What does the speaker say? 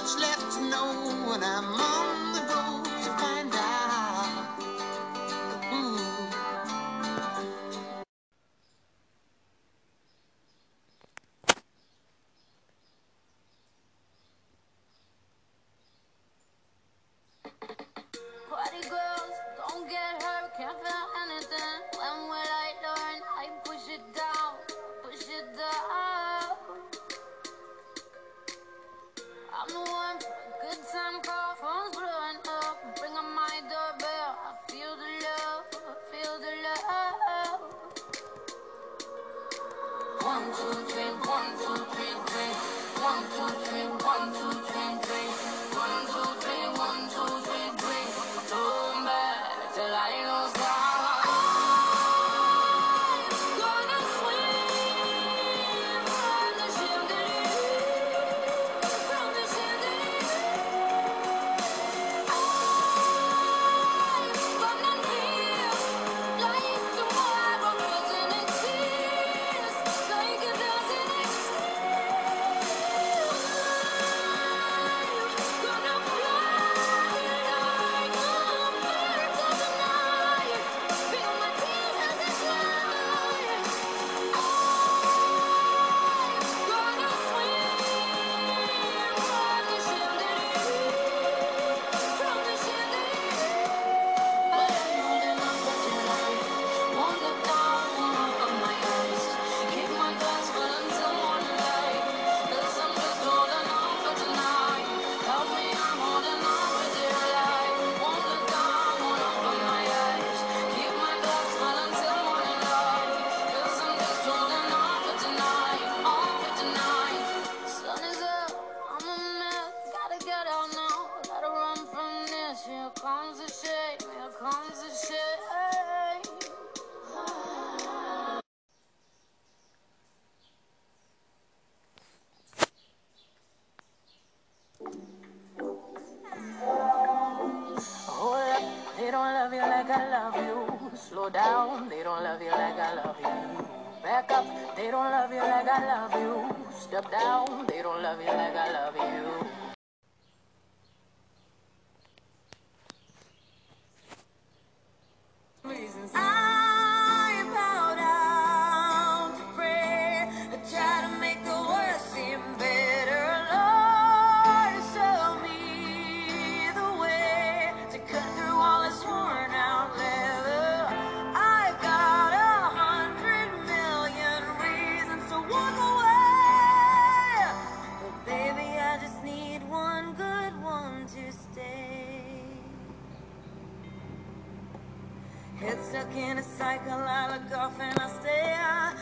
much left to know, when I'm on. I'm the one for a good time call, phone's blowing up. Ring on my doorbell, I feel the love, I feel the love. One, two, three. you like I love you. Slow down, they don't love you like I love you. Back up, they don't love you like I love you. Step down, they don't love you like I love you. Head stuck in a cycle, I look off and I stay out.